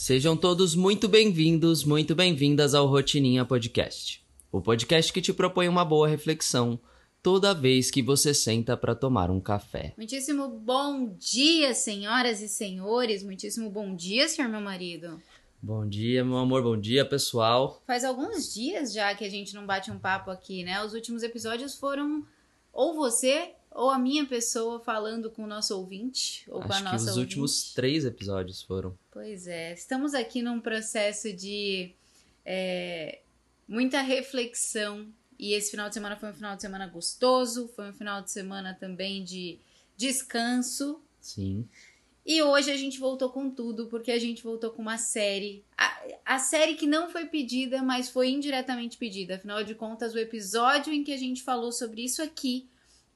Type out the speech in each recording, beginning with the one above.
Sejam todos muito bem-vindos, muito bem-vindas ao Rotininha Podcast. O podcast que te propõe uma boa reflexão toda vez que você senta para tomar um café. Muitíssimo bom dia, senhoras e senhores. Muitíssimo bom dia, senhor meu marido. Bom dia, meu amor, bom dia, pessoal. Faz alguns dias já que a gente não bate um papo aqui, né? Os últimos episódios foram ou você ou a minha pessoa falando com o nosso ouvinte ou Acho com a que nossa os ouvinte. últimos três episódios foram. Pois é, estamos aqui num processo de é, muita reflexão e esse final de semana foi um final de semana gostoso, foi um final de semana também de descanso. Sim. E hoje a gente voltou com tudo, porque a gente voltou com uma série. A, a série que não foi pedida, mas foi indiretamente pedida. Afinal de contas, o episódio em que a gente falou sobre isso aqui,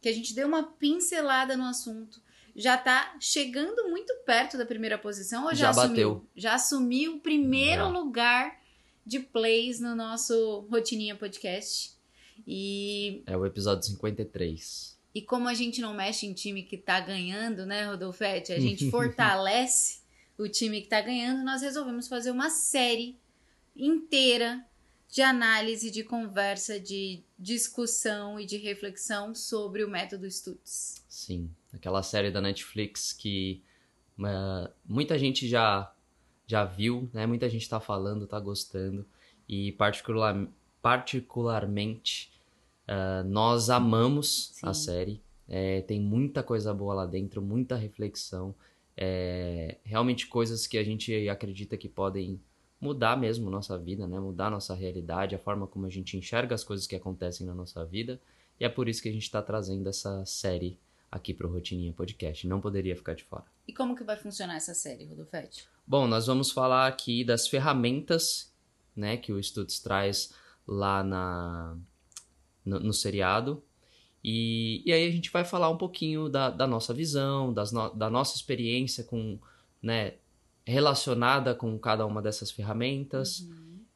que a gente deu uma pincelada no assunto, já tá chegando muito perto da primeira posição ou já, Já assumiu? bateu. Já assumiu o primeiro Já. lugar de plays no nosso Rotininha Podcast. E É o episódio 53. e como a gente não mexe em time que tá ganhando, né, Rodolfete? A gente fortalece o time que tá ganhando. Nós resolvemos fazer uma série inteira de análise, de conversa, de discussão e de reflexão sobre o método Stutz. Sim. Aquela série da Netflix que ah, muita gente já, já viu, né? Muita gente tá falando, tá gostando. E particular, particularmente, ah, nós amamos Sim. a série. É, tem muita coisa boa lá dentro, muita reflexão. É, realmente coisas que a gente acredita que podem mudar mesmo nossa vida, né? Mudar nossa realidade, a forma como a gente enxerga as coisas que acontecem na nossa vida. E é por isso que a gente está trazendo essa série aqui pro Rotininha Podcast. Não poderia ficar de fora. E como que vai funcionar essa série, Rodolfete? Bom, nós vamos falar aqui das ferramentas, né, que o Stutz traz lá na, no, no seriado. E, e aí a gente vai falar um pouquinho da, da nossa visão, das no- da nossa experiência com, né, relacionada com cada uma dessas ferramentas.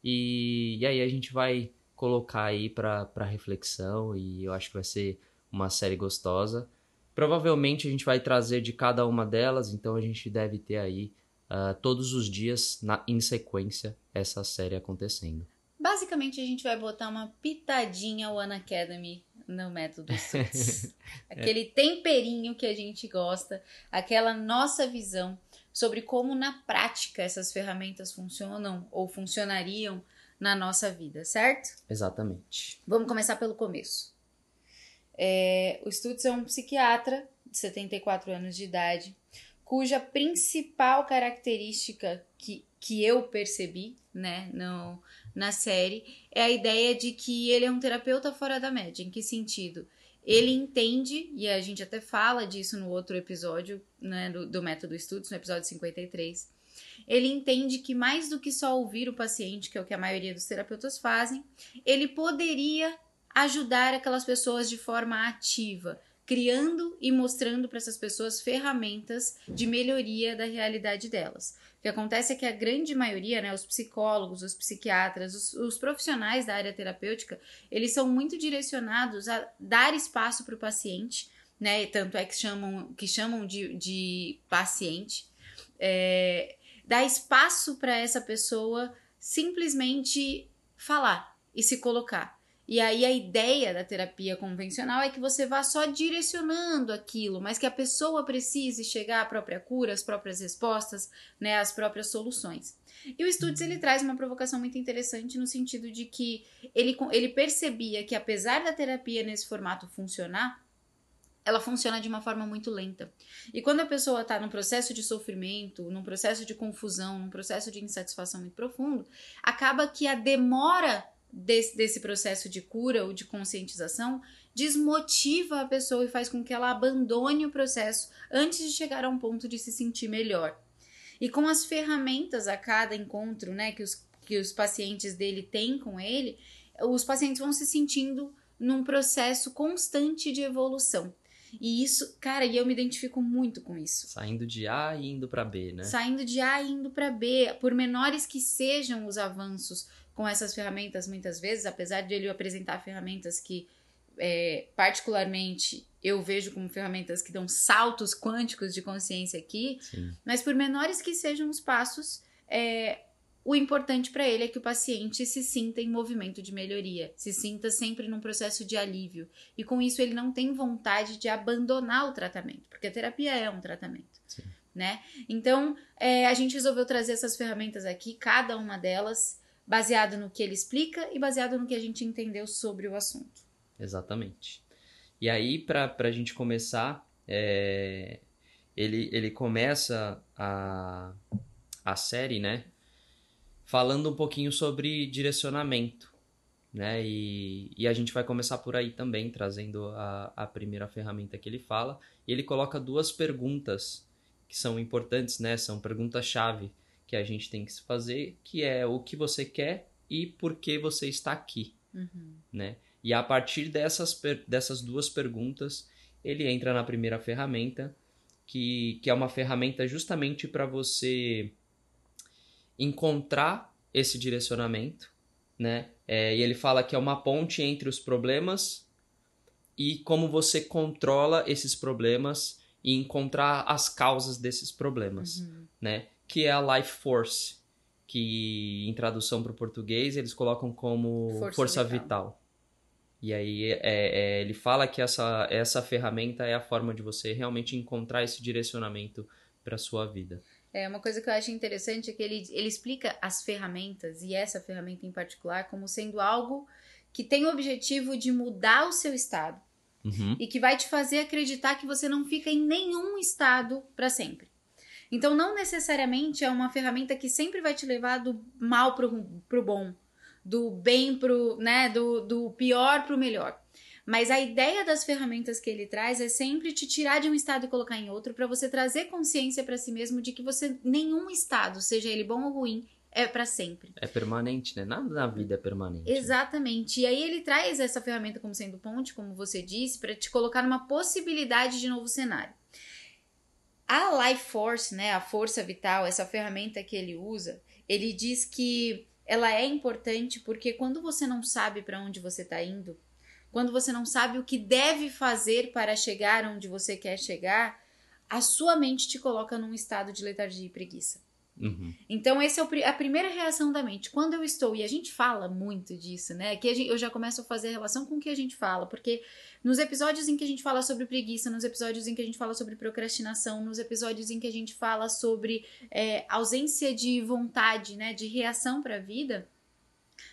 E, e aí a gente vai colocar aí pra reflexão e eu acho que vai ser uma série gostosa. Provavelmente a gente vai trazer de cada uma delas, então a gente deve ter aí ah, todos os dias na, em sequência essa série acontecendo. Basicamente, a gente vai botar uma pitadinha One Academy no método Stutz. Aquele temperinho que a gente gosta, aquela nossa visão sobre como na prática essas ferramentas funcionam ou funcionariam na nossa vida, certo? Exatamente. Vamos começar pelo começo. É, o Stutz é um psiquiatra de 74 anos de idade, cuja principal característica que, que eu percebi né, no, na série é a ideia de que ele é um terapeuta fora da média. Em que sentido? Ele entende, e a gente até fala disso no outro episódio né, do, do método Stutz, no episódio 53. Ele entende que mais do que só ouvir o paciente, que é o que a maioria dos terapeutas fazem, ele poderia ajudar aquelas pessoas de forma ativa, criando e mostrando para essas pessoas ferramentas de melhoria da realidade delas. O que acontece é que a grande maioria, né, os psicólogos, os psiquiatras, os, os profissionais da área terapêutica, eles são muito direcionados a dar espaço para o paciente, né? Tanto é que chamam, que chamam de, de paciente, é, dar espaço para essa pessoa simplesmente falar e se colocar. E aí a ideia da terapia convencional é que você vá só direcionando aquilo, mas que a pessoa precise chegar à própria cura, às próprias respostas, né, às próprias soluções. E o Stutz ele traz uma provocação muito interessante no sentido de que ele, ele percebia que apesar da terapia nesse formato funcionar, ela funciona de uma forma muito lenta. E quando a pessoa está num processo de sofrimento, num processo de confusão, num processo de insatisfação muito profundo, acaba que a demora desse, desse processo de cura ou de conscientização desmotiva a pessoa e faz com que ela abandone o processo antes de chegar a um ponto de se sentir melhor. E com as ferramentas a cada encontro, né, que os, que os pacientes dele têm com ele, os pacientes vão se sentindo num processo constante de evolução. E isso, cara, e eu me identifico muito com isso. Saindo de A e indo para B, né? Saindo de A e indo para B, por menores que sejam os avanços com essas ferramentas, muitas vezes, apesar de ele apresentar ferramentas que, é, particularmente, eu vejo como ferramentas que dão saltos quânticos de consciência aqui, Sim. mas por menores que sejam os passos, é, o importante para ele é que o paciente se sinta em movimento de melhoria, se sinta sempre num processo de alívio. E com isso ele não tem vontade de abandonar o tratamento, porque a terapia é um tratamento. Sim. Né? Então, é, a gente resolveu trazer essas ferramentas aqui, cada uma delas, baseado no que ele explica e baseado no que a gente entendeu sobre o assunto. Exatamente. E aí, para a gente começar, é, ele, ele começa a, a série, né? Falando um pouquinho sobre direcionamento, né? E, e a gente vai começar por aí também, trazendo a, a primeira ferramenta que ele fala. E ele coloca duas perguntas que são importantes, né? São perguntas-chave que a gente tem que se fazer, que é o que você quer e por que você está aqui, Uhum. né? E a partir dessas, dessas duas perguntas, ele entra na primeira ferramenta, que, que é uma ferramenta justamente para você encontrar esse direcionamento, né? É, e ele fala que é uma ponte entre os problemas e como você controla esses problemas e encontrar as causas desses problemas, Uhum. né? Que é a life force, que em tradução para o português eles colocam como Força força, vital. vital. E aí é, é, ele fala que essa, essa ferramenta é a forma de você realmente encontrar esse direcionamento para sua vida. É, uma coisa que eu acho interessante é que ele, ele explica as ferramentas, e essa ferramenta em particular, como sendo algo que tem o objetivo de mudar o seu estado Uhum. e que vai te fazer acreditar que você não fica em nenhum estado para sempre. Então, não necessariamente é uma ferramenta que sempre vai te levar do mal pro, pro bom, do bem pro, né, do, do pior pro melhor. Mas a ideia das ferramentas que ele traz é sempre te tirar de um estado e colocar em outro para você trazer consciência para si mesmo de que você nenhum estado, seja ele bom ou ruim, é para sempre. É permanente, né? Nada na vida é permanente. Exatamente. E aí ele traz essa ferramenta como sendo ponte, como você disse, para te colocar numa possibilidade de novo cenário. A Life Force, né, a força vital, essa ferramenta que ele usa, ele diz que ela é importante porque quando você não sabe para onde você está indo, quando você não sabe o que deve fazer para chegar onde você quer chegar, a sua mente te coloca num estado de letargia e preguiça. Uhum. Então, essa é a primeira reação da mente. Quando eu estou, e a gente fala muito disso, né? Que gente- eu já começo a fazer relação com o que a gente fala, porque nos episódios em que a gente fala sobre preguiça, nos episódios em que a gente fala sobre procrastinação, nos episódios em que a gente fala sobre é, ausência de vontade, né? De reação para a vida,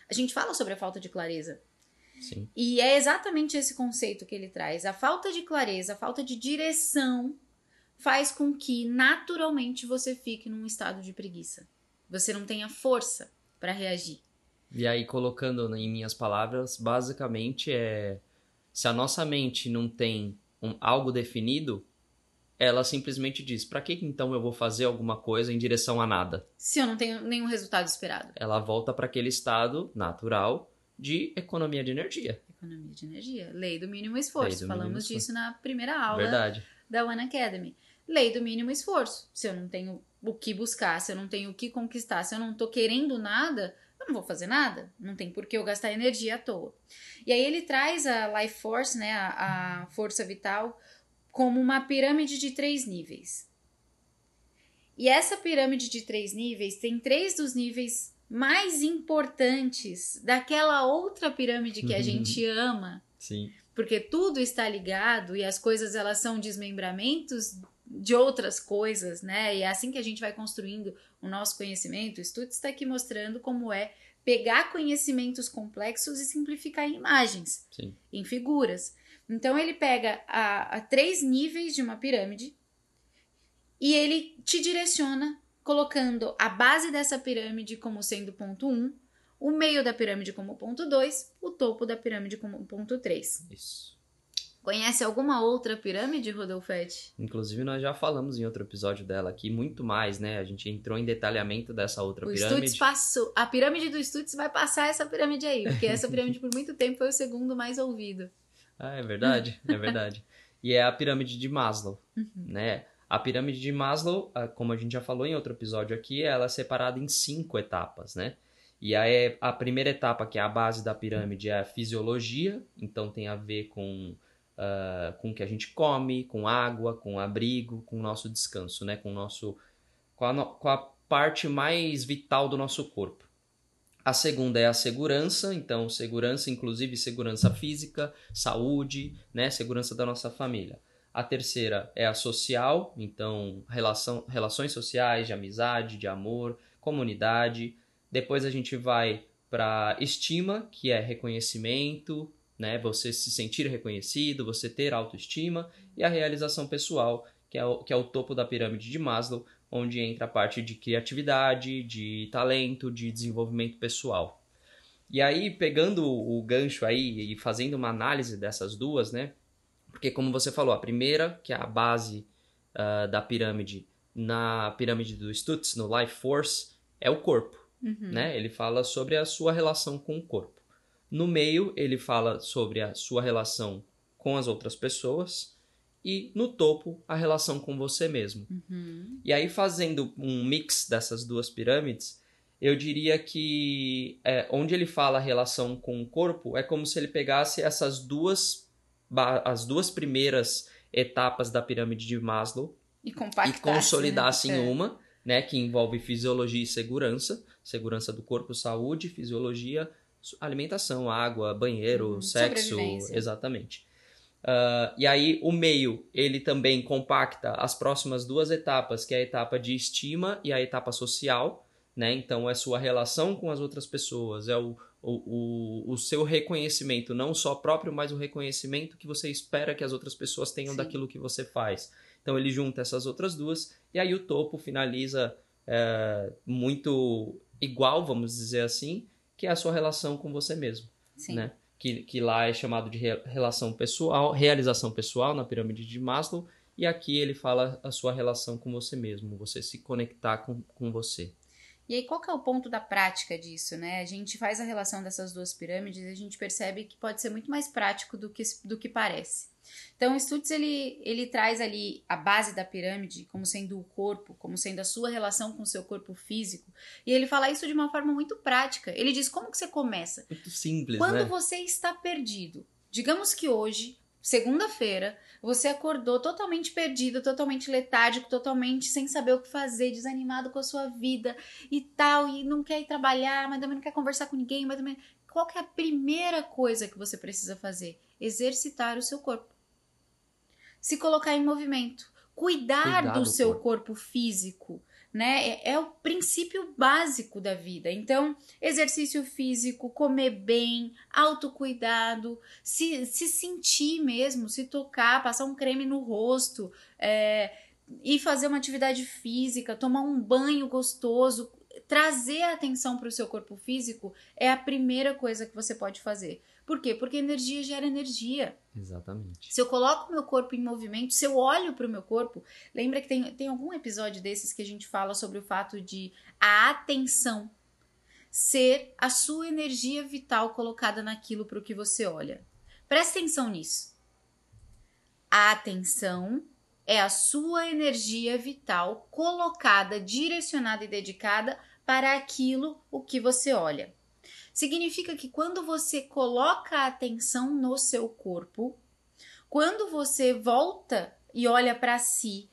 a gente fala sobre a falta de clareza. Sim. E é exatamente esse conceito que ele traz. A falta de clareza, a falta de direção faz com que naturalmente você fique num estado de preguiça. Você não tenha força para reagir. E aí, colocando em minhas palavras, basicamente é se a nossa mente não tem um- algo definido, ela simplesmente diz: para que então eu vou fazer alguma coisa em direção a nada? Se eu não tenho nenhum resultado esperado. Ela volta para aquele estado natural de economia de energia. Economia de energia. Lei do mínimo esforço. Do mínimo Falamos esforço. disso na primeira aula Verdade. Da One Academy. Lei do mínimo esforço. Se eu não tenho o que buscar, se eu não tenho o que conquistar, se eu não tô querendo nada, eu não vou fazer nada. Não tem por que eu gastar energia à toa. E aí ele traz a Life Force, né, a, a força vital, como uma pirâmide de três níveis. E essa pirâmide de três níveis tem três dos níveis mais importantes daquela outra pirâmide que a gente ama, Sim. Porque tudo está ligado e as coisas elas são desmembramentos de outras coisas, né? E é assim que a gente vai construindo o nosso conhecimento. O estudo está aqui mostrando como é pegar conhecimentos complexos e simplificar em imagens, Sim. em figuras. Então ele pega a, a três níveis de uma pirâmide e ele te direciona colocando a base dessa pirâmide como sendo ponto 1, um, o meio da pirâmide como ponto 2, o topo da pirâmide como ponto 3. Isso. Conhece alguma outra pirâmide, Rodolfete? Inclusive, nós já falamos em outro episódio dela aqui, muito mais, né? A gente entrou em detalhamento dessa outra O pirâmide. Stutz passou. A pirâmide do Stutz vai passar essa pirâmide aí, porque essa pirâmide por muito tempo foi o segundo mais ouvido. Ah, é verdade, é verdade. E é a pirâmide de Maslow, Uhum. né? A pirâmide de Maslow, ah, como a gente já falou em outro episódio aqui, ela é separada em cinco etapas, né? E aí a primeira etapa, que é a base da pirâmide, é a fisiologia, então tem a ver com, ah, com o que a gente come, com água, com abrigo, com o nosso descanso, né? Com o nosso com a, no- com a parte mais vital do nosso corpo. A segunda é a segurança, então segurança, inclusive segurança física, saúde, né, segurança da nossa família. A terceira é a social, então relação, relações sociais, de amizade, de amor, comunidade. Depois a gente vai para estima, que é reconhecimento, né? Você se sentir reconhecido, você ter autoestima e a realização pessoal, que é o, que é o topo da pirâmide de Maslow, onde entra a parte de criatividade, de talento, de desenvolvimento pessoal. E aí, pegando o gancho aí e fazendo uma análise dessas duas, né? Porque, como você falou, a primeira, que é a base uh, da pirâmide, na pirâmide do Stutz, no Life Force, é o corpo. Uhum. Né? Ele fala sobre a sua relação com o corpo. No meio, ele fala sobre a sua relação com as outras pessoas. E no topo, a relação com você mesmo. Uhum. E aí, fazendo um mix dessas duas pirâmides, eu diria que é, onde ele fala a relação com o corpo, é como se ele pegasse essas duas as duas primeiras etapas da pirâmide de Maslow e, e consolidasse né? em é. uma, né, que envolve fisiologia e segurança, segurança do corpo, saúde, fisiologia, alimentação, água, banheiro, uhum. sexo, exatamente. Uh, e aí o meio ele também compacta as próximas duas etapas, que é a etapa de estima e a etapa social, né? Então é sua relação com as outras pessoas, é o, o, o, o seu reconhecimento, não só próprio, mas o reconhecimento que você espera que as outras pessoas tenham Sim. daquilo que você faz. Então ele junta essas outras duas e aí o topo finaliza é, muito igual, vamos dizer assim, que é a sua relação com você mesmo, Sim. né? Que, que lá é chamado de relação pessoal, realização pessoal na pirâmide de Maslow, e aqui ele fala a sua relação com você mesmo, você se conectar com, com você. E aí, qual que é o ponto da prática disso, né? A gente faz a relação dessas duas pirâmides e a gente percebe que pode ser muito mais prático do que, do que parece. Então, o Stutz, ele, ele traz ali a base da pirâmide como sendo o corpo, como sendo a sua relação com o seu corpo físico. E ele fala isso de uma forma muito prática. Ele diz como que você começa. Muito simples, Quando né? você está perdido. Digamos que hoje segunda-feira, você acordou totalmente perdido, totalmente letárgico, totalmente sem saber o que fazer, desanimado com a sua vida e tal, e não quer ir trabalhar, mas também não quer conversar com ninguém, mas também. Qual é a primeira coisa que você precisa fazer? Exercitar o seu corpo. Se colocar em movimento. Cuidar, do, seu corpo, corpo físico né? É, é, o princípio básico da vida. Então, exercício físico, comer bem, autocuidado, se, se sentir mesmo, se tocar, passar um creme no rosto, é, ir fazer uma atividade física, tomar um banho gostoso, trazer atenção para o seu corpo físico é a primeira coisa que você pode fazer. Por quê? Porque energia gera energia. Exatamente. Se eu coloco meu corpo em movimento, se eu olho para o meu corpo, lembra que tem, tem algum episódio desses que a gente fala sobre o fato de a atenção ser a sua energia vital colocada naquilo para o que você olha. Presta atenção nisso. A atenção é a sua energia vital colocada, direcionada e dedicada para aquilo o que você olha. Significa que quando você coloca a atenção no seu corpo, quando você volta e olha para si,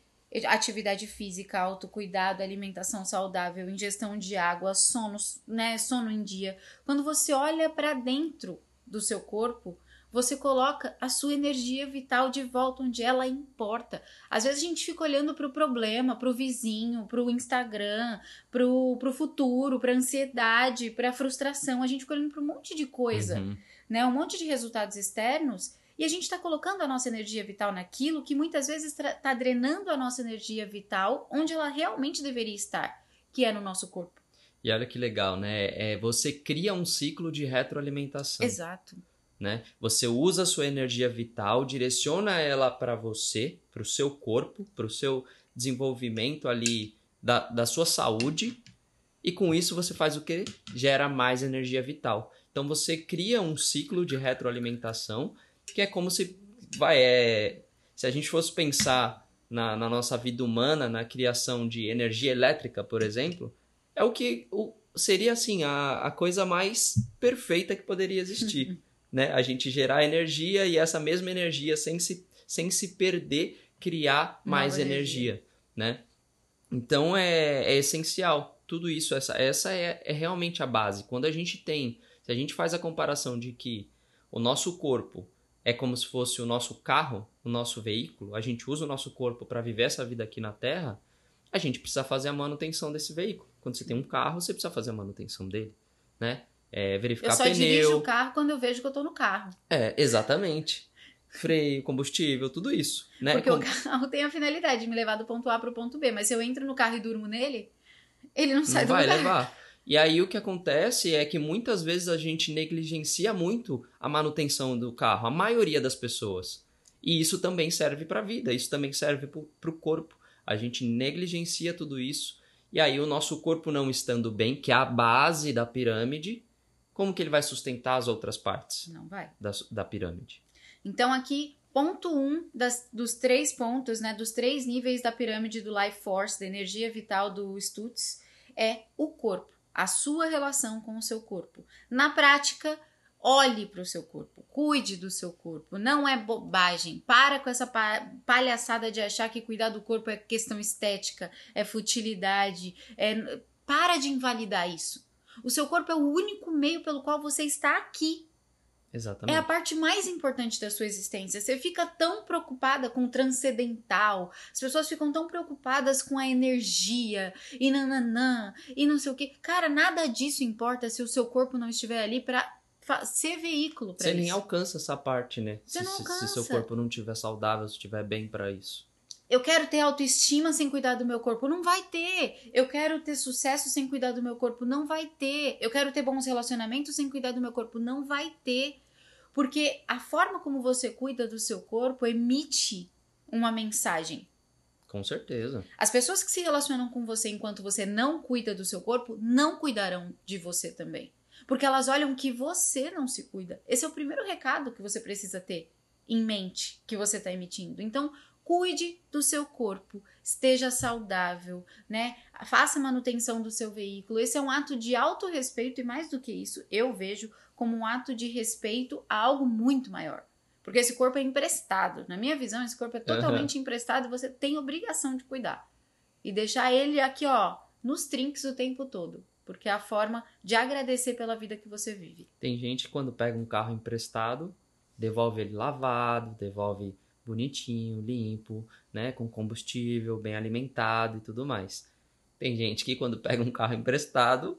atividade física, autocuidado, alimentação saudável, ingestão de água, sono, né, sono em dia, quando você olha para dentro do seu corpo, você coloca a sua energia vital de volta onde ela importa. Às vezes a gente fica olhando para o problema, para o vizinho, para o Instagram, para o futuro, para a ansiedade, para a frustração. A gente fica olhando para um monte de coisa, uhum. né? Um monte de resultados externos. E a gente está colocando a nossa energia vital naquilo que muitas vezes está drenando a nossa energia vital onde ela realmente deveria estar, que é no nosso corpo. E olha que legal, né? É, você cria um ciclo de retroalimentação. Exato né? Você usa a sua energia vital, direciona ela para você, para o seu corpo, para o seu desenvolvimento ali da, da sua saúde, e com isso você faz o que? Gera mais energia vital. Então você cria um ciclo de retroalimentação que é como se vai é, se a gente fosse pensar na, na nossa vida humana, na criação de energia elétrica, por exemplo, é o que o, seria assim a, a coisa mais perfeita que poderia existir. né? A gente gerar energia e essa mesma energia sem se, sem se perder criar mais energia. energia, né? Então é, é essencial. Tudo isso, essa, essa é, é realmente a base. Quando a gente tem, se a gente faz a comparação de que o nosso corpo é como se fosse o nosso carro, o nosso veículo, a gente usa o nosso corpo para viver essa vida aqui na Terra, a gente precisa fazer a manutenção desse veículo. Quando você tem um carro, você precisa fazer a manutenção dele, né? É, verificar eu só pneu. dirijo o carro quando eu vejo que eu tô no carro. É, exatamente. Freio, combustível, tudo isso, né? Porque Com- o carro tem a finalidade de me levar do ponto A pro ponto B. Mas se eu entro no carro e durmo nele, ele não sai não do vai lugar. levar. E aí o que acontece é que muitas vezes a gente negligencia muito a manutenção do carro, a maioria das pessoas. E isso também serve para a vida, isso também serve para o corpo. A gente negligencia tudo isso. E aí o nosso corpo não estando bem, que é a base da pirâmide, como que ele vai sustentar as outras partes Não vai. da, da pirâmide? Então, aqui, ponto um das, dos três pontos, né? Dos três níveis da pirâmide do Life Force, da energia vital do Stutz, é o corpo. A sua relação com o seu corpo. Na prática, olhe para o seu corpo. Cuide do seu corpo. Não é bobagem. Para com essa pa- palhaçada de achar que cuidar do corpo é questão estética, é futilidade. É... Para de invalidar isso. O seu corpo é o único meio pelo qual você está aqui. Exatamente. É a parte mais importante da sua existência. Você fica tão preocupada com o transcendental, as pessoas ficam tão preocupadas com a energia e nananã e não sei o que. Cara, nada disso importa se o seu corpo não estiver ali pra fa- ser veículo Você isso. nem alcança essa parte, né? Você se, não se- se seu alcança. corpo não estiver saudável, se estiver bem para isso. Eu quero ter autoestima sem cuidar do meu corpo. Não vai ter. Eu quero ter sucesso sem cuidar do meu corpo. Não vai ter. Eu quero ter bons relacionamentos sem cuidar do meu corpo. Não vai ter. Porque a forma como você cuida do seu corpo emite uma mensagem. Com certeza. As pessoas que se relacionam com você enquanto você não cuida do seu corpo não cuidarão de você também. Porque elas olham que você não se cuida. Esse é o primeiro recado que você precisa ter em mente que você está emitindo. Então, cuide do seu corpo, esteja saudável, né? Faça manutenção do seu veículo. Esse é um ato de autorrespeito e mais do que isso, eu vejo como um ato de respeito a algo muito maior. Porque esse corpo é emprestado. Na minha visão, esse corpo é totalmente emprestado e você tem obrigação de cuidar. E deixar ele aqui, ó, nos trinques o tempo todo. Porque é a forma de agradecer pela vida que você vive. Tem gente que quando pega um carro emprestado, devolve ele lavado, devolve bonitinho, limpo, né, com combustível, bem alimentado e tudo mais. Tem gente que quando pega um carro emprestado,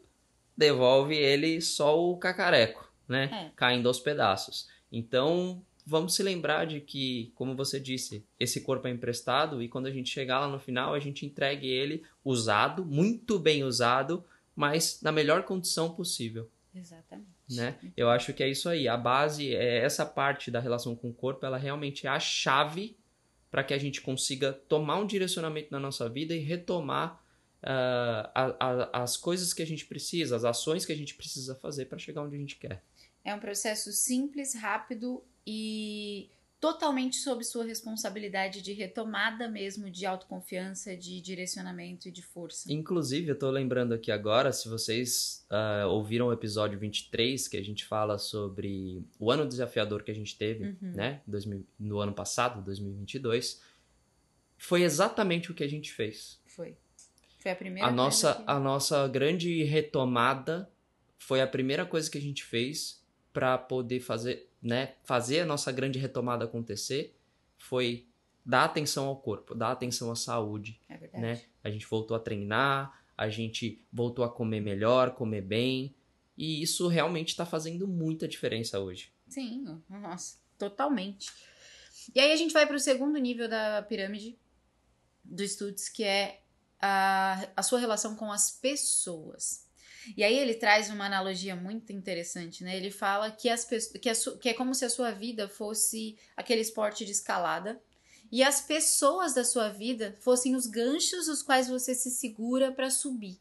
devolve ele só o cacareco, né, É. caindo aos pedaços. Então, vamos se lembrar de que, como você disse, esse corpo é emprestado e quando a gente chegar lá no final, a gente entregue ele usado, muito bem usado, mas na melhor condição possível Exatamente. Né? Eu acho que é isso aí. A base é essa parte da relação com o corpo, ela realmente é a chave para que a gente consiga tomar um direcionamento na nossa vida e retomar ah, a- a- as coisas que a gente precisa, as ações que a gente precisa fazer para chegar onde a gente quer. É um processo simples, rápido e totalmente sob sua responsabilidade de retomada mesmo de autoconfiança, de direcionamento e de força. Inclusive, eu tô lembrando aqui agora, se vocês ah, ouviram o episódio 23, que a gente fala sobre o ano desafiador que a gente teve, Uhum. né? 2000 no ano passado, 2022, foi exatamente o que a gente fez. Foi. Foi a primeira a coisa nossa, que- a nossa grande retomada foi a primeira coisa que a gente fez para poder fazer, né, fazer a nossa grande retomada acontecer, foi dar atenção ao corpo, dar atenção à saúde, É verdade. né? A gente voltou a treinar, a gente voltou a comer melhor, comer bem, e isso realmente está fazendo muita diferença hoje. Sim, nossa, totalmente. E aí a gente vai para o segundo nível da pirâmide do Stutz, que é a, a sua relação com as pessoas. E aí ele traz uma analogia muito interessante, né? Ele fala que, as, que, a que é como se a sua vida fosse aquele esporte de escalada e as pessoas da sua vida fossem os ganchos os quais você se segura para subir.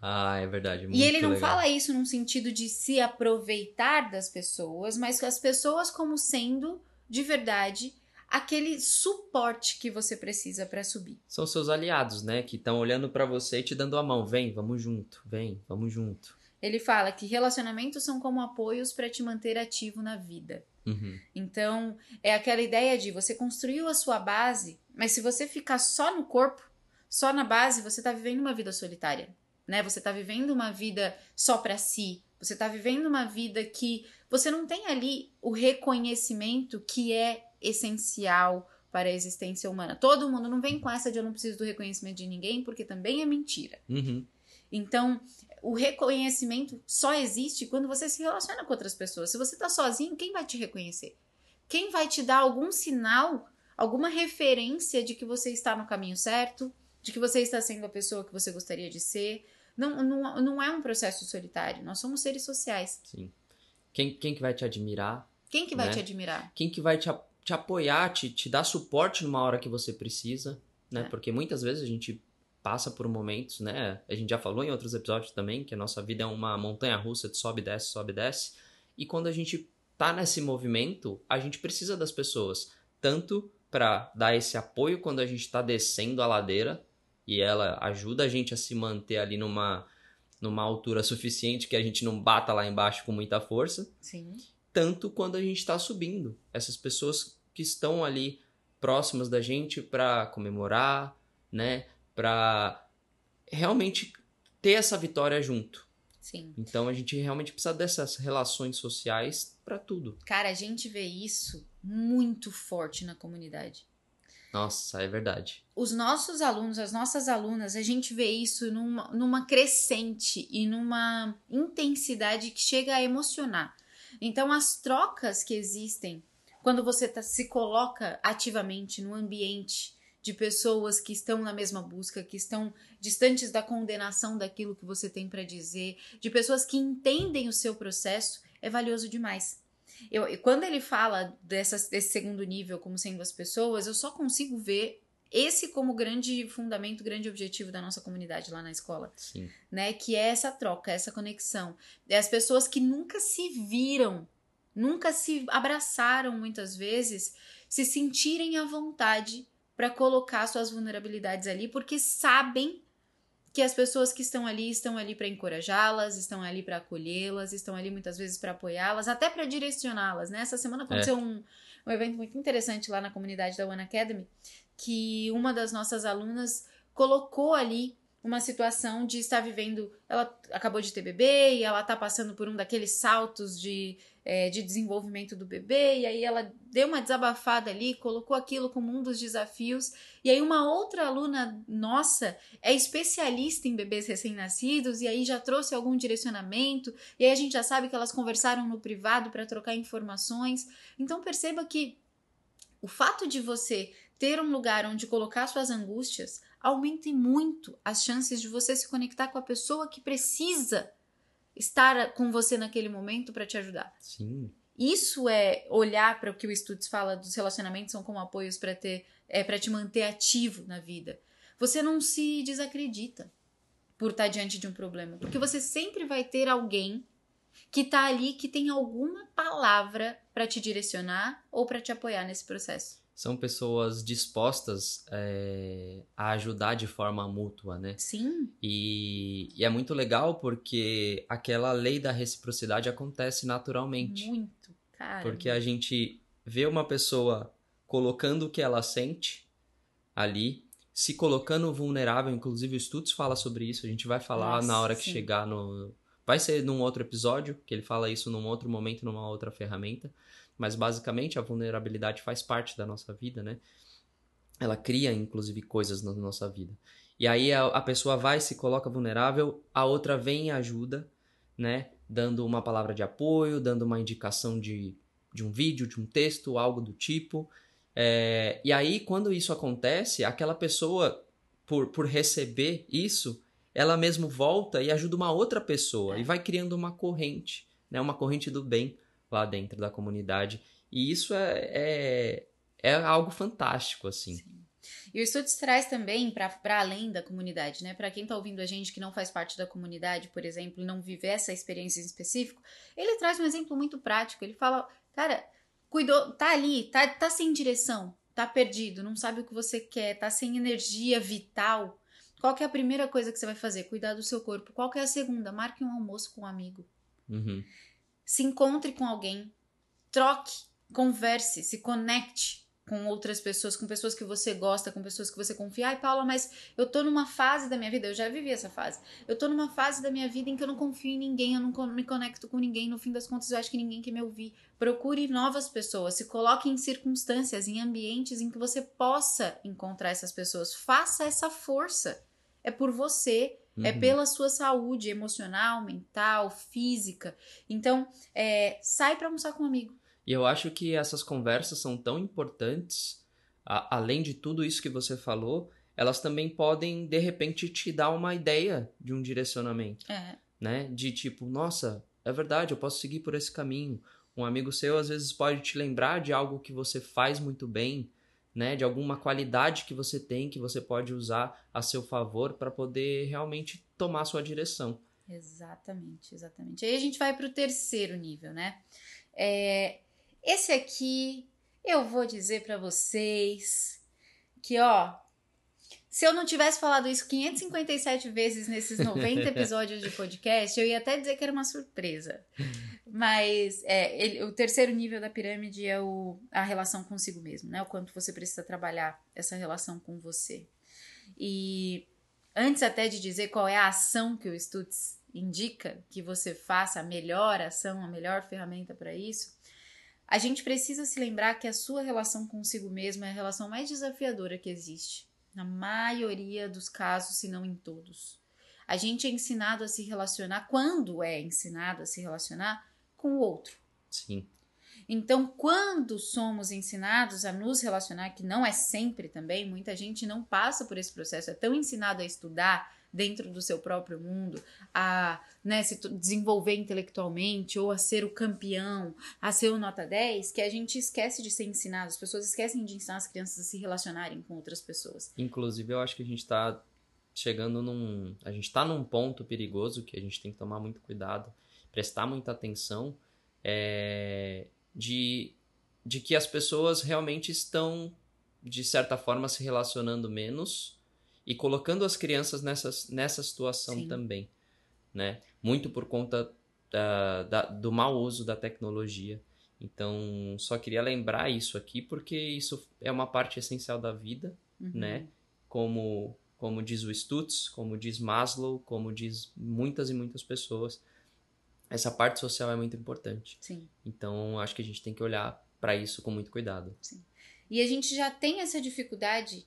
Ah, é verdade. E ele não legal. fala isso num sentido de se aproveitar das pessoas, mas as pessoas como sendo, de verdade, aquele suporte que você precisa para subir. São seus aliados, né? Que estão olhando para você e te dando a mão. Vem, vamos junto. Vem, vamos junto. Ele fala que relacionamentos são como apoios para te manter ativo na vida. Uhum. Então, é aquela ideia de você construiu a sua base, mas se você ficar só no corpo, só na base, você tá vivendo uma vida solitária, né? Você tá vivendo uma vida só para si. Você tá vivendo uma vida que você não tem ali o reconhecimento que é essencial para a existência humana. Todo mundo não vem com essa de eu não preciso do reconhecimento de ninguém, porque também é mentira. Uhum. Então, o reconhecimento só existe quando você se relaciona com outras pessoas. Se você tá sozinho, quem vai te reconhecer? Quem vai te dar algum sinal, alguma referência de que você está no caminho certo, de que você está sendo a pessoa que você gostaria de ser? Não, não, não é um processo solitário. Nós somos seres sociais. Sim. Quem, quem que vai te admirar? Quem que vai Né? te admirar? Quem que vai te, te apoiar, te, te dar suporte numa hora que você precisa, né? É. Porque muitas vezes a gente passa por momentos, né? A gente já falou em outros episódios também que a nossa vida é uma montanha russa de sobe desce, sobe e desce. E quando a gente tá nesse movimento, a gente precisa das pessoas, tanto para dar esse apoio quando a gente tá descendo a ladeira e ela ajuda a gente a se manter ali numa numa altura suficiente que a gente não bata lá embaixo com muita força, Sim. Tanto quando a gente está subindo. Essas pessoas que estão ali próximas da gente para comemorar, né? Para realmente ter essa vitória junto. Sim. Então a gente realmente precisa dessas relações sociais para tudo. Cara, a gente vê isso muito forte na comunidade. Nossa, é verdade. Os nossos alunos, as nossas alunas, a gente vê isso numa, numa crescente e numa intensidade que chega a emocionar. Então, as trocas que existem quando você tá- se coloca ativamente no ambiente de pessoas que estão na mesma busca, que estão distantes da condenação daquilo que você tem para dizer, de pessoas que entendem o seu processo, é valioso demais. Eu, quando ele fala dessas, desse segundo nível como sendo as pessoas, eu só consigo ver esse como grande fundamento, grande objetivo da nossa comunidade lá na escola, Sim. né? Que é essa troca, essa conexão. É as pessoas que nunca se viram, nunca se abraçaram muitas vezes, se sentirem à vontade para colocar suas vulnerabilidades ali, porque sabem que as pessoas que estão ali estão ali para encorajá-las, estão ali para acolhê-las, estão ali muitas vezes para apoiá-las, até para direcioná-las, né? Essa semana aconteceu um, um evento muito interessante lá na comunidade da One Academy, que uma das nossas alunas colocou ali uma situação de estar vivendo. Ela acabou de ter bebê e ela tá passando por um daqueles saltos de, é, de desenvolvimento do bebê, e aí ela deu uma desabafada ali, colocou aquilo como um dos desafios. E aí, uma outra aluna nossa é especialista em bebês recém-nascidos, e aí já trouxe algum direcionamento, e aí a gente já sabe que elas conversaram no privado para trocar informações. Então, perceba que o fato de você ter um lugar onde colocar suas angústias aumente muito as chances de você se conectar com a pessoa que precisa estar com você naquele momento para te ajudar. Sim. Isso é olhar para o que o Estudos fala dos relacionamentos são como apoios para ter é para te manter ativo na vida. Você não se desacredita por estar diante de um problema, porque você sempre vai ter alguém que tá ali que tem alguma palavra para te direcionar ou para te apoiar nesse processo. São pessoas dispostas é, a ajudar de forma mútua, né? Sim, E, e é muito legal porque aquela lei da reciprocidade acontece naturalmente. muito, cara. Porque a gente vê uma pessoa colocando o que ela sente ali, se colocando vulnerável, inclusive o Stutz fala sobre isso, a gente vai falar Nossa, na hora que sim. chegar no. Vai ser num outro episódio, que ele fala isso num outro momento, numa outra ferramenta. Mas basicamente a vulnerabilidade faz parte da nossa vida, né? Ela cria, inclusive, coisas na nossa vida. E aí a, a pessoa vai, se coloca vulnerável, a outra vem e ajuda, né? Dando uma palavra de apoio, dando uma indicação de, de um vídeo, de um texto, algo do tipo. É, e aí, quando isso acontece, aquela pessoa, por, por receber isso, ela mesmo volta e ajuda uma outra pessoa É. e vai criando uma corrente, né? Uma corrente do bem lá dentro da comunidade. E isso é, é, é algo fantástico, assim. E o Estudos traz também para além da comunidade, né? Para quem tá ouvindo a gente que não faz parte da comunidade, por exemplo, e não vive essa experiência em específico, ele traz um exemplo muito prático. Ele fala, cara, cuidou, tá ali, tá, tá sem direção, tá perdido, não sabe o que você quer, tá sem energia vital. Qual é a primeira coisa que você vai fazer? Cuidar do seu corpo. Qual é a segunda? Marque um almoço com um amigo. Uhum. Se encontre com alguém, troque, converse, se conecte. com outras pessoas, com pessoas que você gosta, com pessoas que você confia. Ai, Paula, mas eu tô numa fase da minha vida, eu já vivi essa fase. Eu tô numa fase da minha vida em que eu não confio em ninguém, eu não me conecto com ninguém, no fim das contas eu acho que ninguém quer me ouvir. Procure novas pessoas, se coloque em circunstâncias, em ambientes em que você possa encontrar essas pessoas. Faça essa força. É por você, uhum. é pela sua saúde emocional, mental, física. Então, é, sai para almoçar com um amigo e eu acho que essas conversas são tão importantes, a, além de tudo isso que você falou, elas também podem, de repente, te dar uma ideia de um direcionamento. É. Né? De tipo, nossa, é verdade, eu posso seguir por esse caminho. Um amigo seu às vezes pode te lembrar de algo que você faz muito bem, né? De alguma qualidade que você tem que você pode usar a seu favor para poder realmente tomar a sua direção. Exatamente, exatamente. Aí a gente vai para o terceiro nível, né? É, esse aqui eu vou dizer para vocês que, ó, se eu não tivesse falado isso 557 vezes nesses 90 episódios de podcast, eu ia até dizer que era uma surpresa. Mas é, ele, o terceiro nível da pirâmide é o, a relação consigo mesmo, né? O quanto você precisa trabalhar essa relação com você. E antes até de dizer qual é a ação que o Stutz indica que você faça, a melhor ação, a melhor ferramenta para isso, a gente precisa se lembrar que a sua relação consigo mesmo é a relação mais desafiadora que existe, na maioria dos casos, se não em todos. A gente é ensinado a se relacionar, quando é ensinado a se relacionar, com o outro. Sim. Então, quando somos ensinados a nos relacionar, que não é sempre também, muita gente não passa por esse processo, é tão ensinado a estudar, dentro do seu próprio mundo, a né, se desenvolver intelectualmente ou a ser o campeão, a ser o nota 10, que a gente esquece de ser ensinado. As pessoas esquecem de ensinar as crianças a se relacionarem com outras pessoas. Inclusive, eu acho que a gente está chegando num. A gente está num ponto perigoso que a gente tem que tomar muito cuidado, prestar muita atenção, é, de, de que as pessoas realmente estão, de certa forma, se relacionando menos e colocando as crianças nessa, nessa situação Sim. também, né? Muito por conta da, da, do mau uso da tecnologia. Então, só queria lembrar isso aqui porque isso é uma parte essencial da vida, uhum. né? Como, como diz o Stutz, como diz Maslow, como diz muitas e muitas pessoas, essa parte social é muito importante. Sim. Então, acho que a gente tem que olhar para isso com muito cuidado. Sim. E a gente já tem essa dificuldade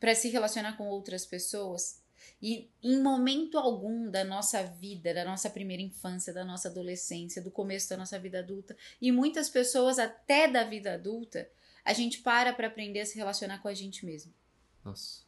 para se relacionar com outras pessoas. E em momento algum da nossa vida, da nossa primeira infância, da nossa adolescência, do começo da nossa vida adulta, e muitas pessoas até da vida adulta, a gente para para aprender a se relacionar com a gente mesmo. Nossa.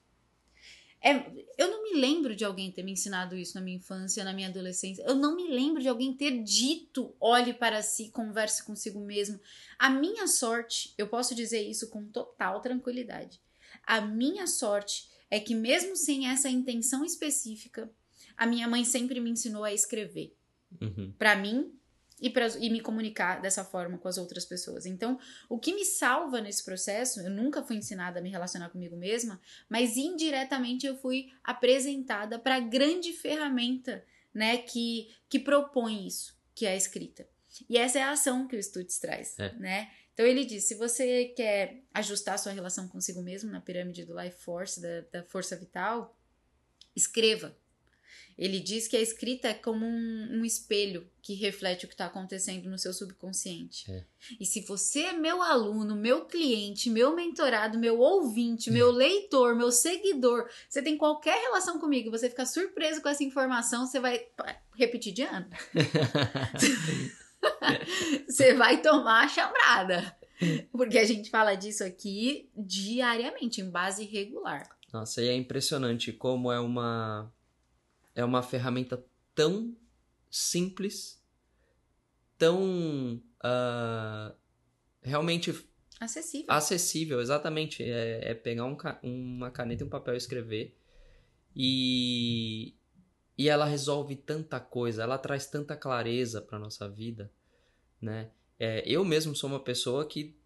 É, eu não me lembro de alguém ter me ensinado isso na minha infância, na minha adolescência. Eu não me lembro de alguém ter dito: olhe para si, converse consigo mesmo. A minha sorte, eu posso dizer isso com total tranquilidade, a minha sorte é que, mesmo sem essa intenção específica, a minha mãe sempre me ensinou a escrever. Uhum. Para mim e, pra, e me comunicar dessa forma com as outras pessoas. Então, o que me salva nesse processo, eu nunca fui ensinada a me relacionar comigo mesma, mas indiretamente eu fui apresentada para a grande ferramenta né, que, que propõe isso, que é a escrita. E essa é a ação que o Stutz traz, é. né? Então ele diz: se você quer ajustar a sua relação consigo mesmo na pirâmide do Life Force, da, da força vital, escreva. Ele diz que a escrita é como um, um espelho que reflete o que está acontecendo no seu subconsciente. É. E se você é meu aluno, meu cliente, meu mentorado, meu ouvinte, meu leitor, meu seguidor, você tem qualquer relação comigo, você fica surpreso com essa informação, você vai repetir de ano. você vai tomar a chambrada. Porque a gente fala disso aqui diariamente, em base regular. Nossa, e é impressionante como é uma é uma ferramenta tão simples, tão uh, realmente acessível. Acessível, exatamente. É, é pegar um, uma caneta e um papel e escrever. E, e ela resolve tanta coisa, ela traz tanta clareza para nossa vida, né? É, eu mesmo sou uma pessoa que,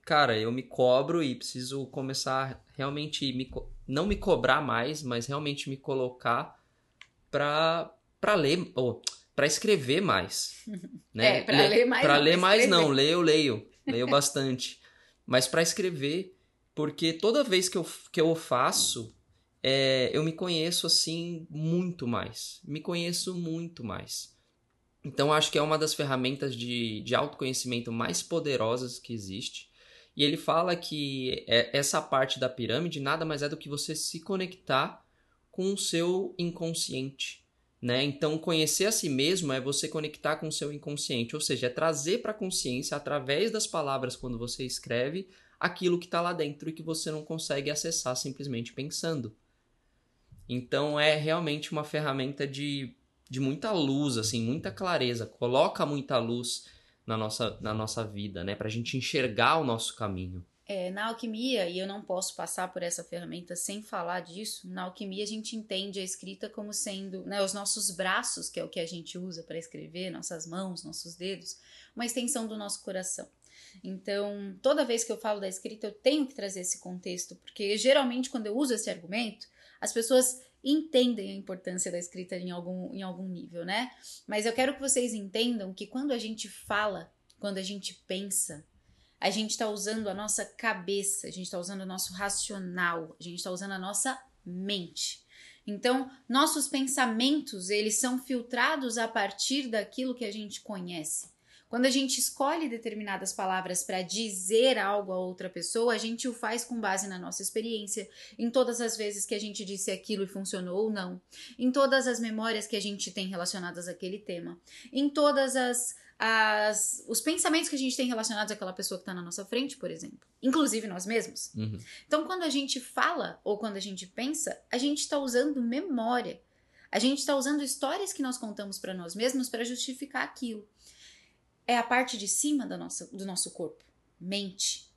cara, eu me cobro e preciso começar realmente me, não me cobrar mais, mas realmente me colocar para para ler ou para escrever mais, né? É, para ler mais. Para ler mais não, ler eu leio, leio bastante. mas para escrever, porque toda vez que eu, que eu faço, é, eu me conheço assim muito mais. Me conheço muito mais. Então acho que é uma das ferramentas de, de autoconhecimento mais poderosas que existe. E ele fala que é, essa parte da pirâmide nada mais é do que você se conectar com o seu inconsciente. Né? Então, conhecer a si mesmo é você conectar com o seu inconsciente, ou seja, é trazer para a consciência, através das palavras quando você escreve, aquilo que está lá dentro e que você não consegue acessar simplesmente pensando. Então, é realmente uma ferramenta de, de muita luz, assim, muita clareza, coloca muita luz na nossa, na nossa vida, né? Para a gente enxergar o nosso caminho. É, na alquimia, e eu não posso passar por essa ferramenta sem falar disso, na alquimia a gente entende a escrita como sendo né, os nossos braços, que é o que a gente usa para escrever, nossas mãos, nossos dedos, uma extensão do nosso coração. Então, toda vez que eu falo da escrita, eu tenho que trazer esse contexto, porque geralmente quando eu uso esse argumento, as pessoas entendem a importância da escrita em algum, em algum nível, né? Mas eu quero que vocês entendam que quando a gente fala, quando a gente pensa, a gente está usando a nossa cabeça, a gente está usando o nosso racional, a gente está usando a nossa mente. Então, nossos pensamentos, eles são filtrados a partir daquilo que a gente conhece. Quando a gente escolhe determinadas palavras para dizer algo a outra pessoa, a gente o faz com base na nossa experiência, em todas as vezes que a gente disse aquilo e funcionou ou não, em todas as memórias que a gente tem relacionadas àquele tema, em todas as as, os pensamentos que a gente tem relacionados àquela pessoa que está na nossa frente, por exemplo. Inclusive nós mesmos. Uhum. Então, quando a gente fala ou quando a gente pensa, a gente está usando memória. A gente está usando histórias que nós contamos para nós mesmos para justificar aquilo. É a parte de cima da nossa, do nosso corpo, mente.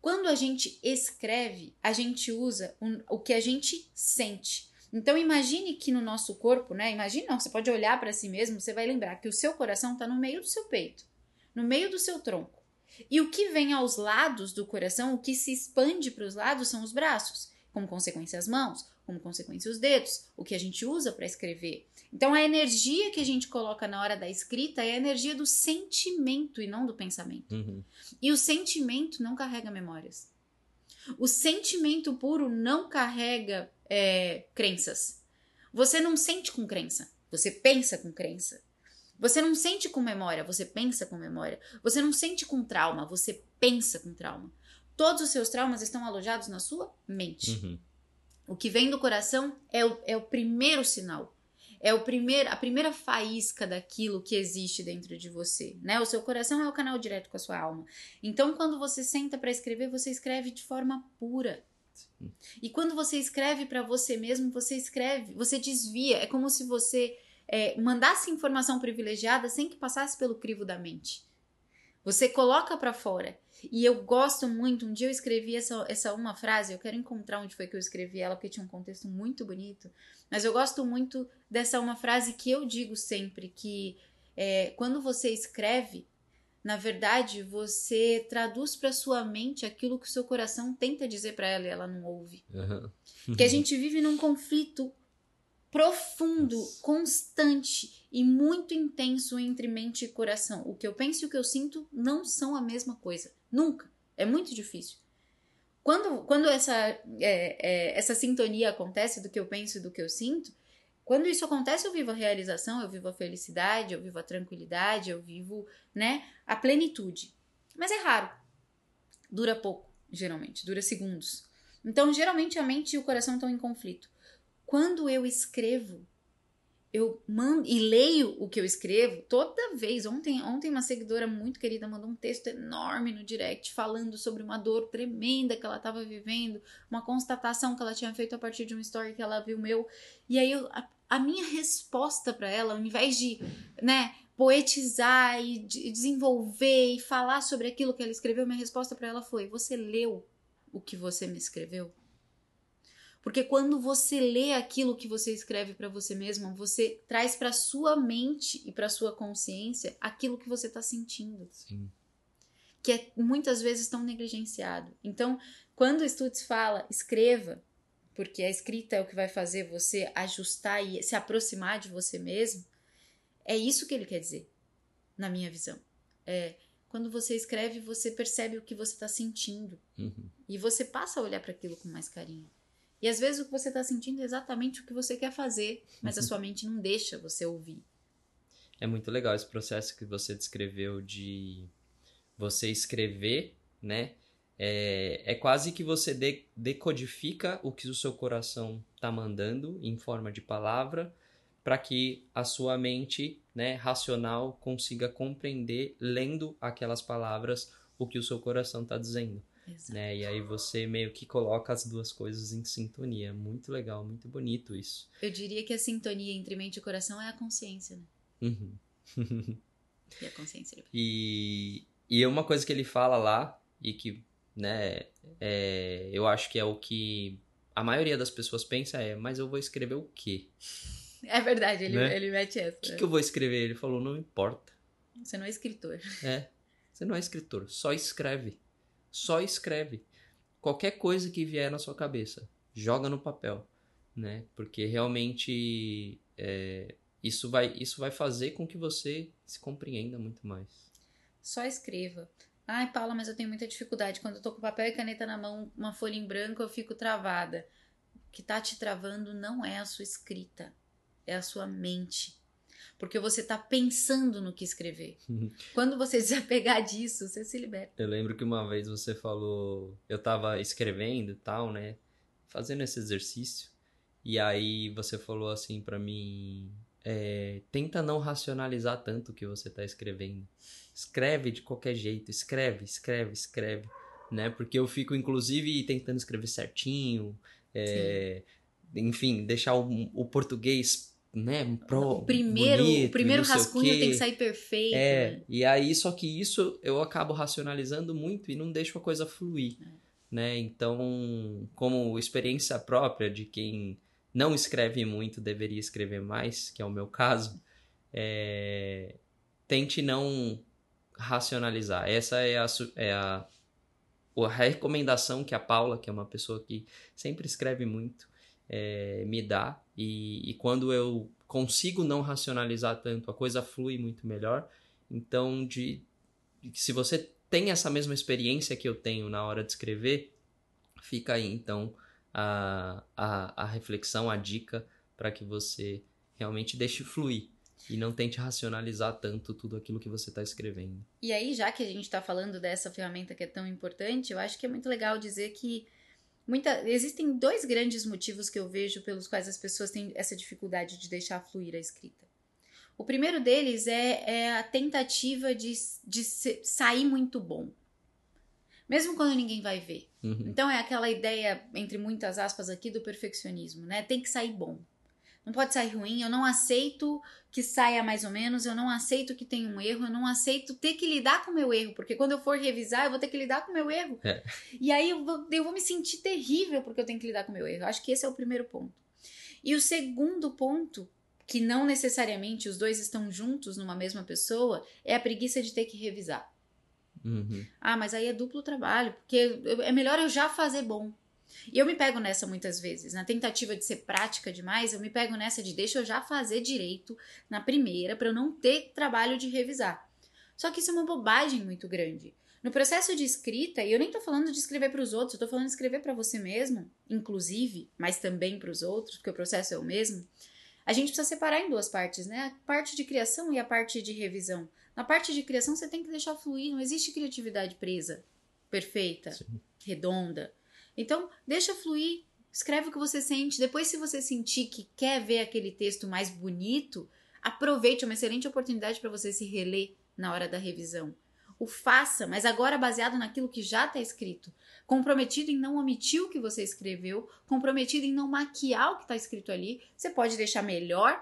Quando a gente escreve, a gente usa um, o que a gente sente. Então imagine que no nosso corpo, né? Imagine não, você pode olhar para si mesmo, você vai lembrar que o seu coração está no meio do seu peito, no meio do seu tronco. E o que vem aos lados do coração, o que se expande para os lados são os braços, como consequência as mãos, como consequência os dedos, o que a gente usa para escrever. Então a energia que a gente coloca na hora da escrita é a energia do sentimento e não do pensamento. Uhum. E o sentimento não carrega memórias. O sentimento puro não carrega é, crenças. Você não sente com crença, você pensa com crença. Você não sente com memória, você pensa com memória. Você não sente com trauma, você pensa com trauma. Todos os seus traumas estão alojados na sua mente. Uhum. O que vem do coração é o, é o primeiro sinal. É o primeiro, a primeira faísca daquilo que existe dentro de você, né? O seu coração é o canal direto com a sua alma. Então, quando você senta para escrever, você escreve de forma pura. E quando você escreve para você mesmo, você escreve, você desvia. É como se você é, mandasse informação privilegiada sem que passasse pelo crivo da mente. Você coloca para fora. E eu gosto muito. Um dia eu escrevi essa, essa uma frase. Eu quero encontrar onde foi que eu escrevi ela, porque tinha um contexto muito bonito. Mas eu gosto muito dessa uma frase que eu digo sempre: que é, quando você escreve, na verdade, você traduz para sua mente aquilo que o seu coração tenta dizer para ela e ela não ouve. Uhum. que a gente vive num conflito profundo, constante e muito intenso entre mente e coração. O que eu penso e o que eu sinto não são a mesma coisa. Nunca. É muito difícil. Quando, quando essa, é, é, essa sintonia acontece do que eu penso e do que eu sinto, quando isso acontece, eu vivo a realização, eu vivo a felicidade, eu vivo a tranquilidade, eu vivo, né, a plenitude. Mas é raro. Dura pouco, geralmente, dura segundos. Então, geralmente a mente e o coração estão em conflito. Quando eu escrevo, eu mando e leio o que eu escrevo toda vez. Ontem, ontem uma seguidora muito querida mandou um texto enorme no direct falando sobre uma dor tremenda que ela estava vivendo, uma constatação que ela tinha feito a partir de uma story que ela viu meu. E aí eu, a, a minha resposta para ela, ao invés de, né, poetizar e de desenvolver e falar sobre aquilo que ela escreveu, minha resposta para ela foi: Você leu o que você me escreveu? Porque quando você lê aquilo que você escreve para você mesmo, você traz para sua mente e para sua consciência aquilo que você está sentindo. Sim. Que é muitas vezes tão negligenciado. Então, quando o Stutz fala, escreva, porque a escrita é o que vai fazer você ajustar e se aproximar de você mesmo, é isso que ele quer dizer, na minha visão. É, Quando você escreve, você percebe o que você está sentindo. Uhum. E você passa a olhar para aquilo com mais carinho. E às vezes o que você está sentindo é exatamente o que você quer fazer, mas a Uhum. sua mente não deixa você ouvir. É muito legal esse processo que você descreveu de você escrever, né? É, é quase que você de- decodifica o que o seu coração tá mandando em forma de palavra para que a sua mente, né, racional consiga compreender lendo aquelas palavras o que o seu coração tá dizendo, né? E aí você meio que coloca as duas coisas em sintonia. Muito legal, muito bonito isso. Eu diria que a sintonia entre mente e coração é a consciência, né? Uhum. E a consciência. E, e uma coisa que ele fala lá, e que, né, é, eu acho que é o que a maioria das pessoas pensa é, mas eu vou escrever o quê? É verdade, ele, Né? ele mete essa. O que, que eu vou escrever? Ele falou, não importa. Você não é escritor. É, você não é escritor, só escreve. Só escreve. Qualquer coisa que vier na sua cabeça, joga no papel, né? Porque realmente é, isso, vai, isso vai fazer com que você se compreenda muito mais. Só escreva. Ai, Paula, mas eu tenho muita dificuldade. Quando eu tô com papel e caneta na mão, uma folha em branco, eu fico travada. O que tá te travando não é a sua escrita, é a sua mente. Porque você tá pensando no que escrever. Quando você desapegar disso, você se liberta. Eu lembro que uma vez você falou, eu tava escrevendo e tal, né? Fazendo esse exercício. E aí você falou assim pra mim, é, tenta não racionalizar tanto o que você tá escrevendo. Escreve de qualquer jeito, escreve, escreve, escreve, né? Porque eu fico inclusive tentando escrever certinho, é, enfim, deixar o, o português, né? Pro, o primeiro, bonito, o primeiro rascunho tem que sair perfeito. É, né? e aí só que isso eu acabo racionalizando muito e não deixo a coisa fluir, né? Então, como experiência própria de quem não escreve muito deveria escrever mais, que é o meu caso, é, tente não racionalizar. Essa é a, é a, a recomendação que a Paula, que é uma pessoa que sempre escreve muito, é, me dá. E, e quando eu consigo não racionalizar tanto, a coisa flui muito melhor. Então, de, se você tem essa mesma experiência que eu tenho na hora de escrever, fica aí então a, a, a reflexão, a dica para que você realmente deixe fluir e não tente racionalizar tanto tudo aquilo que você está escrevendo. E aí, já que a gente está falando dessa ferramenta que é tão importante, eu acho que é muito legal dizer que muita, existem dois grandes motivos que eu vejo pelos quais as pessoas têm essa dificuldade de deixar fluir a escrita. O primeiro deles é, é a tentativa de, de sair muito bom, mesmo quando ninguém vai ver. Uhum. Então é aquela ideia, entre muitas aspas aqui, do perfeccionismo, né? Tem que sair bom. Não pode sair ruim, eu não aceito que saia mais ou menos, eu não aceito que tenha um erro, eu não aceito ter que lidar com o meu erro, porque quando eu for revisar, eu vou ter que lidar com o meu erro. É. E aí eu vou, eu vou me sentir terrível porque eu tenho que lidar com o meu erro. Acho que esse é o primeiro ponto. E o segundo ponto, que não necessariamente os dois estão juntos numa mesma pessoa, é a preguiça de ter que revisar. Uhum. Ah, mas aí é duplo trabalho, porque é melhor eu já fazer bom. E eu me pego nessa muitas vezes, na tentativa de ser prática demais, eu me pego nessa de deixa eu já fazer direito na primeira para eu não ter trabalho de revisar. Só que isso é uma bobagem muito grande. No processo de escrita, e eu nem tô falando de escrever para os outros, eu tô falando de escrever para você mesmo, inclusive, mas também para os outros, porque o processo é o mesmo. A gente precisa separar em duas partes, né? A parte de criação e a parte de revisão. Na parte de criação, você tem que deixar fluir, não existe criatividade presa, perfeita, Sim. redonda. Então, deixa fluir, escreve o que você sente. Depois, se você sentir que quer ver aquele texto mais bonito, aproveite, é uma excelente oportunidade para você se reler na hora da revisão. O faça, mas agora baseado naquilo que já está escrito. Comprometido em não omitir o que você escreveu, comprometido em não maquiar o que está escrito ali. Você pode deixar melhor,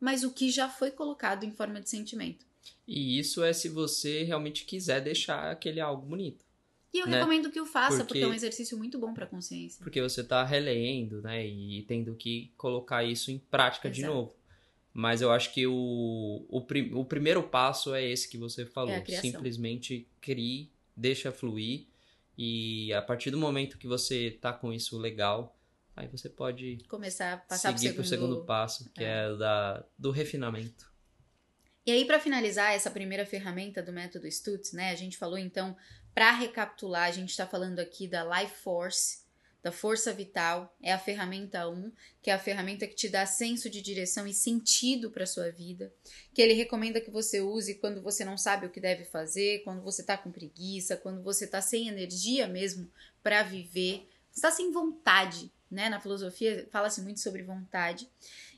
mas o que já foi colocado em forma de sentimento. E isso é se você realmente quiser deixar aquele algo bonito. E eu Né? recomendo que o faça, porque... Porque- é um exercício muito bom para a consciência. Porque você tá relendo, né? E tendo que colocar isso em prática de Exato. novo. Mas eu acho que o, o, pri- o primeiro passo é esse que você falou. É. Simplesmente crie, deixa fluir. E a partir do momento que você tá com isso legal, aí você pode Começar a passar seguir pro pro segundo... segundo passo, que é, o da, do refinamento. E aí, para finalizar essa primeira ferramenta do método Stutz, né? A gente falou então, para recapitular, a gente está falando aqui da Life Force, da força vital, é a ferramenta 1, que é a ferramenta que te dá senso de direção e sentido para sua vida, que ele recomenda que você use quando você não sabe o que deve fazer, quando você está com preguiça, quando você está sem energia mesmo para viver, está sem vontade, né? Na filosofia fala-se muito sobre vontade.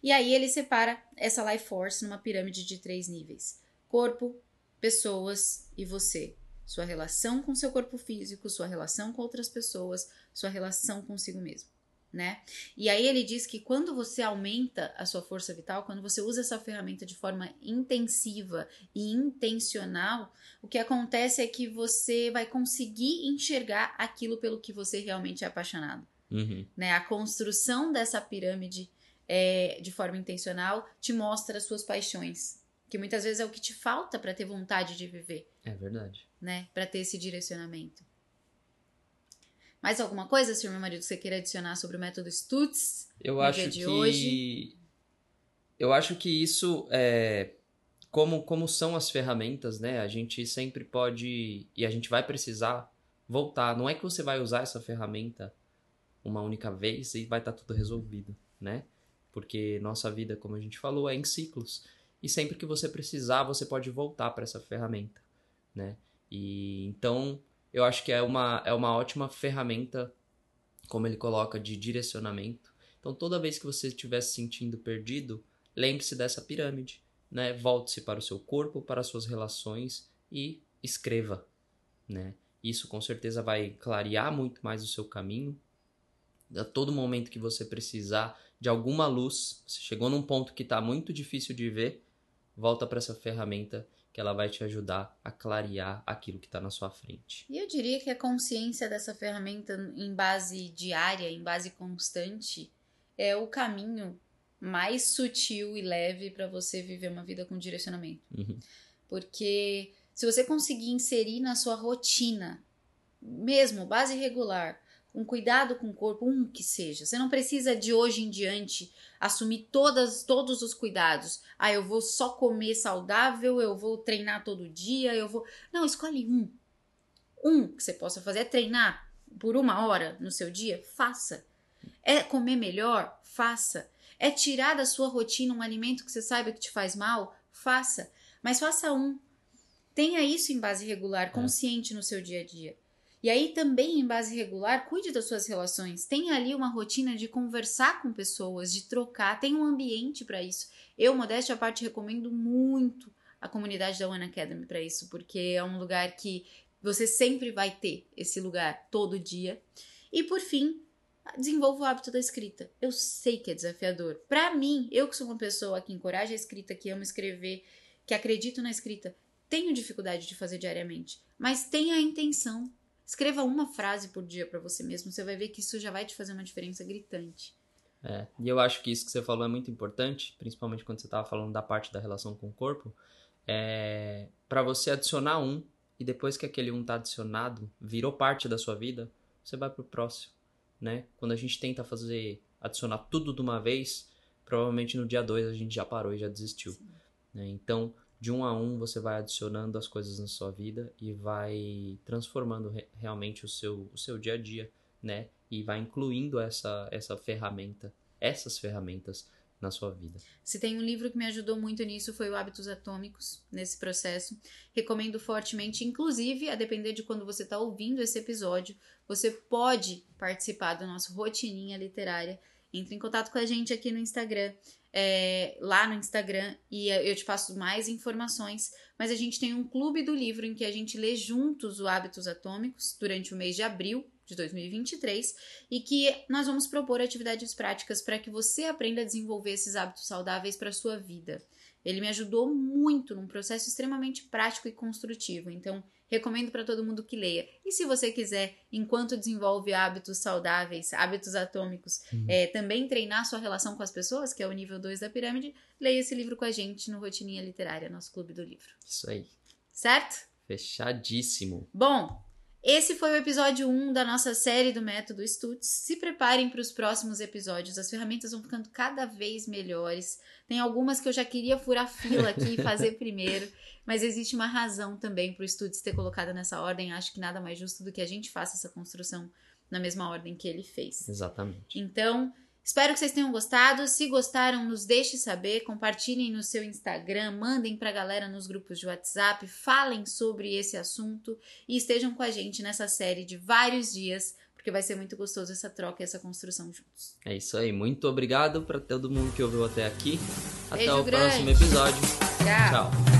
E aí ele separa essa life force numa pirâmide de três níveis: corpo, pessoas e você. Sua relação com seu corpo físico, sua relação com outras pessoas, sua relação consigo mesmo, né? E aí ele diz que quando você aumenta a sua força vital, quando você usa essa ferramenta de forma intensiva e intencional, o que acontece é que você vai conseguir enxergar aquilo pelo que você realmente é apaixonado. Uhum. Né? A construção dessa pirâmide é, de forma intencional te mostra as suas paixões, que muitas vezes é o que te falta para ter vontade de viver. É verdade. Né? Para ter esse direcionamento. Mais alguma coisa, senhor meu marido, que você queira adicionar sobre o método Stutz? Eu acho dia de que hoje? eu acho que isso é como como são as ferramentas, né? A gente sempre pode e a gente vai precisar voltar. Não é que você vai usar essa ferramenta uma única vez e vai estar tudo resolvido, né? Porque nossa vida, como a gente falou, é em ciclos. E sempre que você precisar, você pode voltar para essa ferramenta, né? E então eu acho que é uma, é uma ótima ferramenta, como ele coloca, de direcionamento. Então toda vez que você estiver se sentindo perdido, lembre-se dessa pirâmide, né? Volte-se para o seu corpo, para as suas relações e escreva, né? Isso com certeza vai clarear muito mais o seu caminho. A todo momento que você precisar de alguma luz, você chegou num ponto que está muito difícil de ver, volta para essa ferramenta que ela vai te ajudar a clarear aquilo que está na sua frente. E eu diria que a consciência dessa ferramenta em base diária, em base constante, é o caminho mais sutil e leve para você viver uma vida com direcionamento. Uhum. Porque se você conseguir inserir na sua rotina, mesmo base regular, um cuidado com o corpo, um que seja. Você não precisa de hoje em diante assumir todas, todos os cuidados. Ah, eu vou só comer saudável, eu vou treinar todo dia, eu vou. Não, escolhe um. Um que você possa fazer é treinar por uma hora no seu dia, faça. É comer melhor, faça. É tirar da sua rotina um alimento que você saiba que te faz mal, faça. Mas faça um. Tenha isso em base regular, consciente no seu dia a dia. E aí também em base regular, cuide das suas relações. Tenha ali uma rotina de conversar com pessoas, de trocar, tenha um ambiente para isso. Eu, modéstia à parte, recomendo muito a comunidade da One Academy para isso, porque é um lugar que você sempre vai ter esse lugar todo dia. E por fim, desenvolva o hábito da escrita. Eu sei que é desafiador. Para mim, eu que sou uma pessoa que encoraja a escrita, que ama escrever, que acredito na escrita, tenho dificuldade de fazer diariamente, mas tenha a intenção Escreva uma frase por dia para você mesmo, você vai ver que isso já vai te fazer uma diferença gritante. É, e eu acho que isso que você falou é muito importante, principalmente quando você estava falando da parte da relação com o corpo, é para você adicionar um e depois que aquele um tá adicionado, virou parte da sua vida, você vai pro próximo, né? Quando a gente tenta fazer adicionar tudo de uma vez, provavelmente no dia 2 a gente já parou e já desistiu, né? Então, de um a um você vai adicionando as coisas na sua vida e vai transformando re realmente o seu, o seu dia a dia, né? E vai incluindo essa, essa ferramenta, essas ferramentas na sua vida. Se tem um livro que me ajudou muito nisso foi o Hábitos Atômicos, nesse processo. Recomendo fortemente, inclusive, a depender de quando você está ouvindo esse episódio, você pode participar do nosso Rotininha Literária. Entre em contato com a gente aqui no Instagram é, lá no Instagram e eu te passo mais informações. Mas a gente tem um clube do livro em que a gente lê juntos o Hábitos Atômicos durante o mês de abril de 2023 e que nós vamos propor atividades práticas para que você aprenda a desenvolver esses hábitos saudáveis para sua vida. Ele me ajudou muito num processo extremamente prático e construtivo. Então, Recomendo para todo mundo que leia. E se você quiser, enquanto desenvolve hábitos saudáveis, hábitos atômicos, uhum. é, também treinar sua relação com as pessoas, que é o nível 2 da pirâmide, leia esse livro com a gente no Rotininha Literária, nosso clube do livro. Isso aí. Certo? Fechadíssimo. Bom, Esse foi o episódio 1 da nossa série do Método Stutz. Se preparem para os próximos episódios, as ferramentas vão ficando cada vez melhores. Tem algumas que eu já queria furar fila aqui e fazer primeiro, mas existe uma razão também para o Stutz ter colocado nessa ordem. Acho que nada mais justo do que a gente faça essa construção na mesma ordem que ele fez. Exatamente. Então, Espero que vocês tenham gostado. Se gostaram, nos deixe saber, compartilhem no seu Instagram, mandem pra galera nos grupos de WhatsApp, falem sobre esse assunto e estejam com a gente nessa série de vários dias, porque vai ser muito gostoso essa troca e essa construção juntos. É isso aí. Muito obrigado para todo mundo que ouviu até aqui. Até Beijo o grande. próximo episódio. Tchau. Tchau.